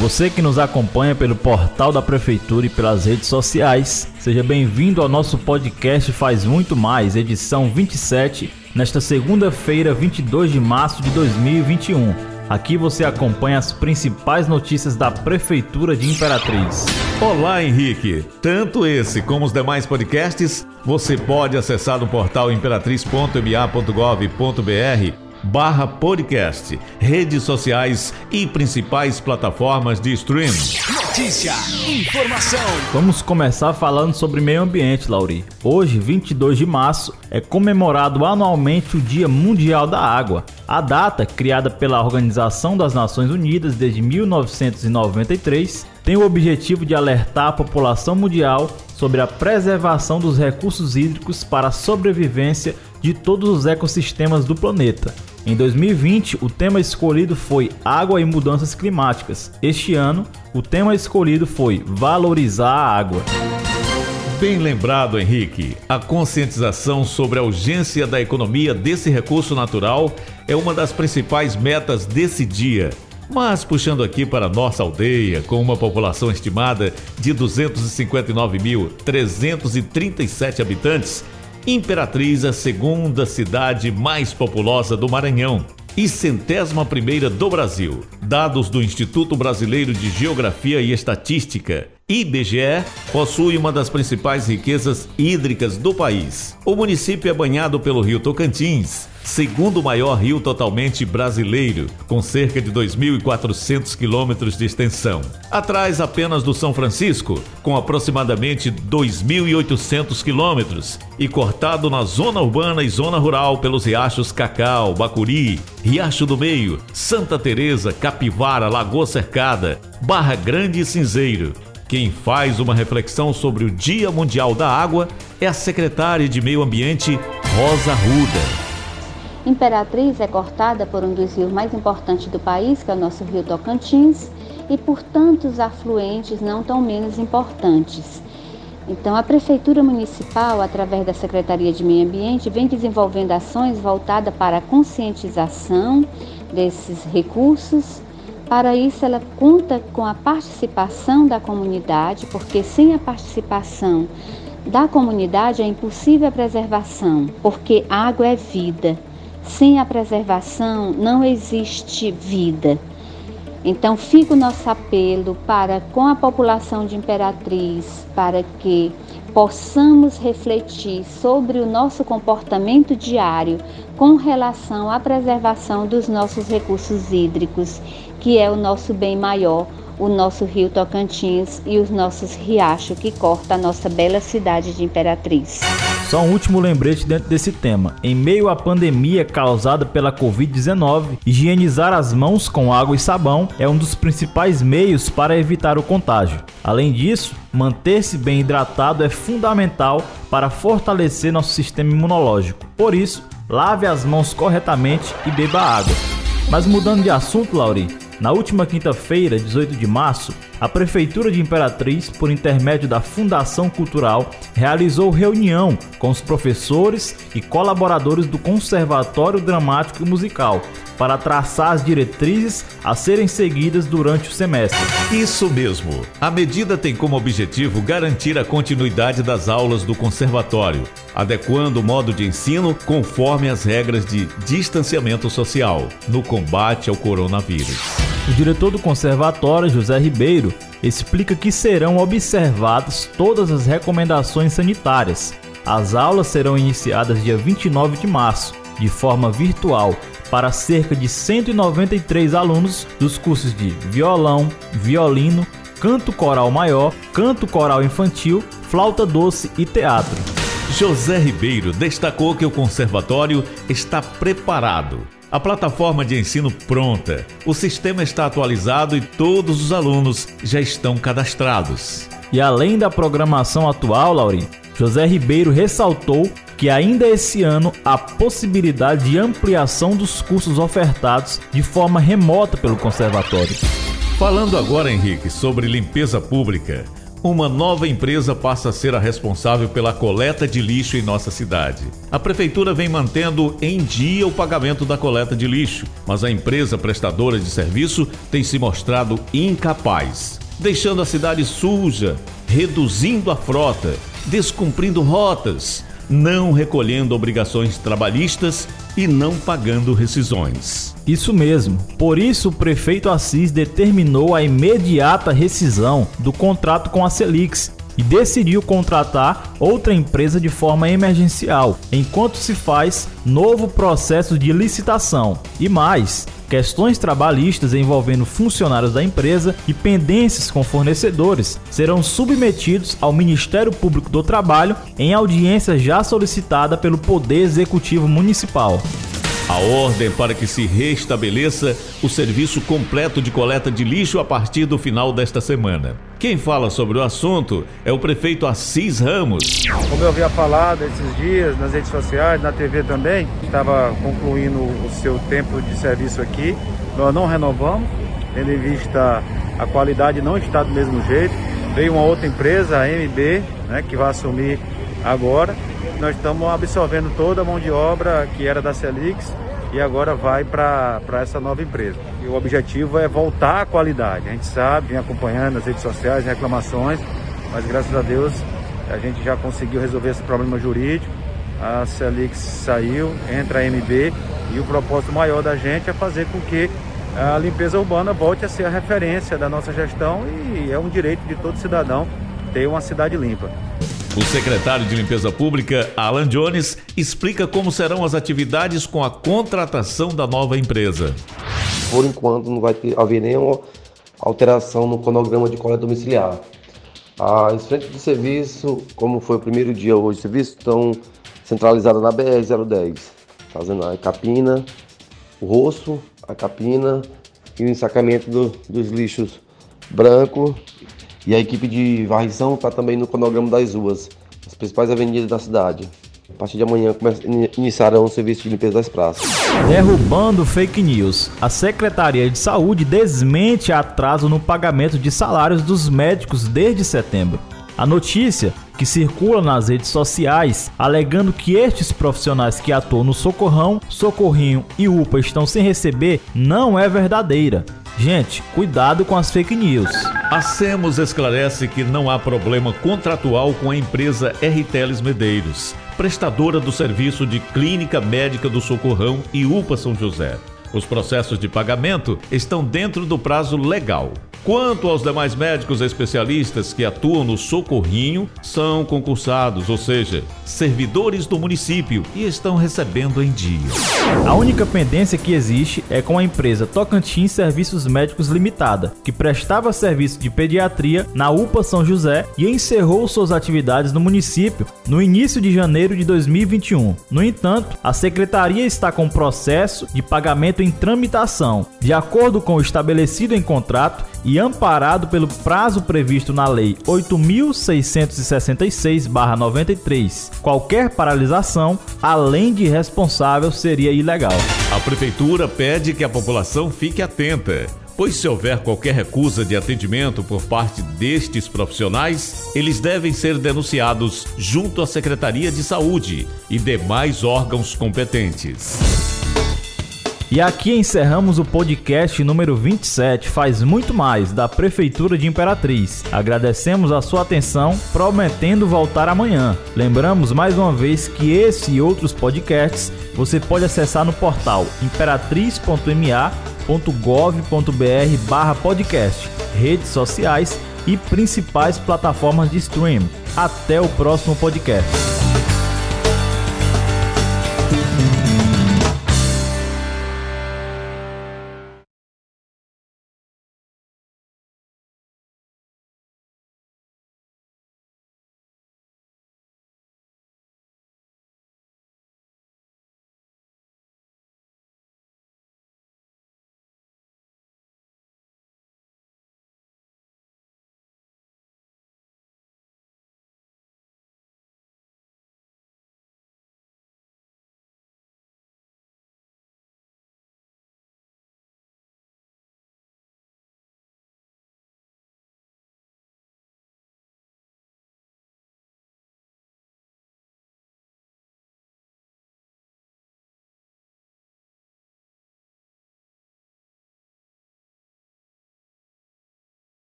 Você que nos acompanha pelo portal da Prefeitura e pelas redes sociais, seja bem-vindo ao nosso podcast Faz Muito Mais, edição 27, nesta segunda-feira, 22 de março de 2021. Aqui você acompanha as principais notícias da Prefeitura de Imperatriz. Olá, Henrique! Tanto esse como os demais podcasts você pode acessar no portal imperatriz.ma.gov.br barra podcast, redes sociais e principais plataformas de streaming. Notícia, informação. Vamos começar falando sobre meio ambiente, Lauri. Hoje, 22 de março, é comemorado anualmente o Dia Mundial da Água. A data, criada pela Organização das Nações Unidas desde 1993, tem o objetivo de alertar a população mundial sobre a preservação dos recursos hídricos para a sobrevivência de todos os ecossistemas do planeta. Em 2020, o tema escolhido foi Água e Mudanças Climáticas. Este ano, o tema escolhido foi Valorizar a Água. Bem lembrado, Henrique. A conscientização sobre a urgência da economia desse recurso natural é uma das principais metas desse dia. Mas puxando aqui para nossa aldeia, com uma população estimada de 259.337 habitantes, Imperatriz, a segunda cidade mais populosa do Maranhão e centésima primeira do Brasil. Dados do Instituto Brasileiro de Geografia e Estatística, IBGE, possui uma das principais riquezas hídricas do país. O município é banhado pelo rio Tocantins, segundo maior rio totalmente brasileiro, com cerca de 2.400 quilômetros de extensão. Atrás apenas do São Francisco, com aproximadamente 2.800 quilômetros, e cortado na zona urbana e zona rural pelos riachos Cacau, Bacuri, Riacho do Meio, Santa Teresa, Capivara, Lagoa Cercada, Barra Grande e Cinzeiro. Quem faz uma reflexão sobre o Dia Mundial da Água é a secretária de Meio Ambiente, Rosa Ruda. Imperatriz é cortada por um dos rios mais importantes do país, que é o nosso rio Tocantins, e por tantos afluentes não tão menos importantes. Então, a Prefeitura Municipal, através da Secretaria de Meio Ambiente, vem desenvolvendo ações voltadas para a conscientização desses recursos. Para isso, ela conta com a participação da comunidade, porque sem a participação da comunidade é impossível a preservação, porque água é vida. Sem a preservação não existe vida. Então fica o nosso apelo para com a população de Imperatriz, para que possamos refletir sobre o nosso comportamento diário com relação à preservação dos nossos recursos hídricos, que é o nosso bem maior, o nosso rio Tocantins e os nossos riachos que corta a nossa bela cidade de Imperatriz. Só um último lembrete dentro desse tema. Em meio à pandemia causada pela Covid-19, higienizar as mãos com água e sabão é um dos principais meios para evitar o contágio. Além disso, manter-se bem hidratado é fundamental para fortalecer nosso sistema imunológico. Por isso, lave as mãos corretamente e beba água. Mas mudando de assunto, Lauri, na última quinta-feira, 18 de março, a Prefeitura de Imperatriz, por intermédio da Fundação Cultural, realizou reunião com os professores e colaboradores do Conservatório Dramático e Musical para traçar as diretrizes a serem seguidas durante o semestre. Isso mesmo. A medida tem como objetivo garantir a continuidade das aulas do conservatório, adequando o modo de ensino conforme as regras de distanciamento social no combate ao coronavírus. O diretor do conservatório, José Ribeiro, explica que serão observadas todas as recomendações sanitárias. As aulas serão iniciadas dia 29 de março, de forma virtual para cerca de 193 alunos dos cursos de violão, violino, canto coral maior, canto coral infantil, flauta doce e teatro. José Ribeiro destacou que o conservatório está preparado. A plataforma de ensino pronta, o sistema está atualizado e todos os alunos já estão cadastrados. E além da programação atual, Laurim, José Ribeiro ressaltou que ainda esse ano há possibilidade de ampliação dos cursos ofertados de forma remota pelo conservatório. Falando agora, Henrique, sobre limpeza pública. uma nova empresa passa a ser a responsável pela coleta de lixo em nossa cidade. A prefeitura vem mantendo em dia o pagamento da coleta de lixo, mas a empresa prestadora de serviço tem se mostrado incapaz, deixando a cidade suja, reduzindo a frota, descumprindo rotas, não recolhendo obrigações trabalhistas e não pagando rescisões. Isso mesmo. Por isso, o prefeito Assis determinou a imediata rescisão do contrato com a Celix e decidiu contratar outra empresa de forma emergencial, enquanto se faz novo processo de licitação. E mais, Questões trabalhistas envolvendo funcionários da empresa e pendências com fornecedores serão submetidos ao Ministério Público do Trabalho em audiência já solicitada pelo Poder Executivo Municipal a ordem para que se restabeleça o serviço completo de coleta de lixo a partir do final desta semana. Quem fala sobre o assunto é o prefeito Assis Ramos. Como eu havia falado esses dias nas redes sociais, na TV também, estava concluindo o seu tempo de serviço aqui. Nós não renovamos, tendo em vista a qualidade não está do mesmo jeito. Veio uma outra empresa, a MB, né, que vai assumir agora nós estamos absorvendo toda a mão de obra que era da Celix e agora vai para essa nova empresa. E o objetivo é voltar à qualidade. A gente sabe, vem acompanhando as redes sociais, reclamações, mas graças a Deus a gente já conseguiu resolver esse problema jurídico. A Celix saiu, entra a MB e o propósito maior da gente é fazer com que a limpeza urbana volte a ser a referência da nossa gestão e é um direito de todo cidadão ter uma cidade limpa. O secretário de Limpeza Pública, Alan Jones, explica como serão as atividades com a contratação da nova empresa. Por enquanto, não vai haver nenhuma alteração no cronograma de coleta domiciliar. As frentes de serviço, como foi o primeiro dia hoje de serviço, estão centralizadas na BR-010, fazendo a capina, o rosto, a capina e o ensacamento do, dos lixos branco e a equipe de varrição está também no cronograma das ruas, as principais avenidas da cidade. A partir de amanhã iniciarão o serviço de limpeza das praças. Derrubando fake news. A Secretaria de Saúde desmente atraso no pagamento de salários dos médicos desde setembro. A notícia, que circula nas redes sociais, alegando que estes profissionais que atuam no Socorrão, Socorrinho e UPA estão sem receber, não é verdadeira. Gente, cuidado com as fake news. A SEMOS esclarece que não há problema contratual com a empresa RTLs Medeiros, prestadora do serviço de clínica médica do Socorrão e UPA São José. Os processos de pagamento estão dentro do prazo legal. Quanto aos demais médicos especialistas que atuam no Socorrinho, são concursados, ou seja, servidores do município e estão recebendo em dia. A única pendência que existe é com a empresa Tocantins Serviços Médicos Limitada, que prestava serviço de pediatria na UPA São José e encerrou suas atividades no município no início de janeiro de 2021. No entanto, a secretaria está com processo de pagamento em tramitação, de acordo com o estabelecido em contrato e amparado pelo prazo previsto na Lei 8.666-93. Qualquer paralisação, além de responsável, seria ilegal. A Prefeitura pede que a população fique atenta pois se houver qualquer recusa de atendimento por parte destes profissionais, eles devem ser denunciados junto à Secretaria de Saúde e demais órgãos competentes. E aqui encerramos o podcast número 27, faz muito mais, da Prefeitura de Imperatriz. Agradecemos a sua atenção, prometendo voltar amanhã. Lembramos mais uma vez que esse e outros podcasts você pode acessar no portal imperatriz.ma.gov.br podcast, redes sociais e principais plataformas de stream. Até o próximo podcast.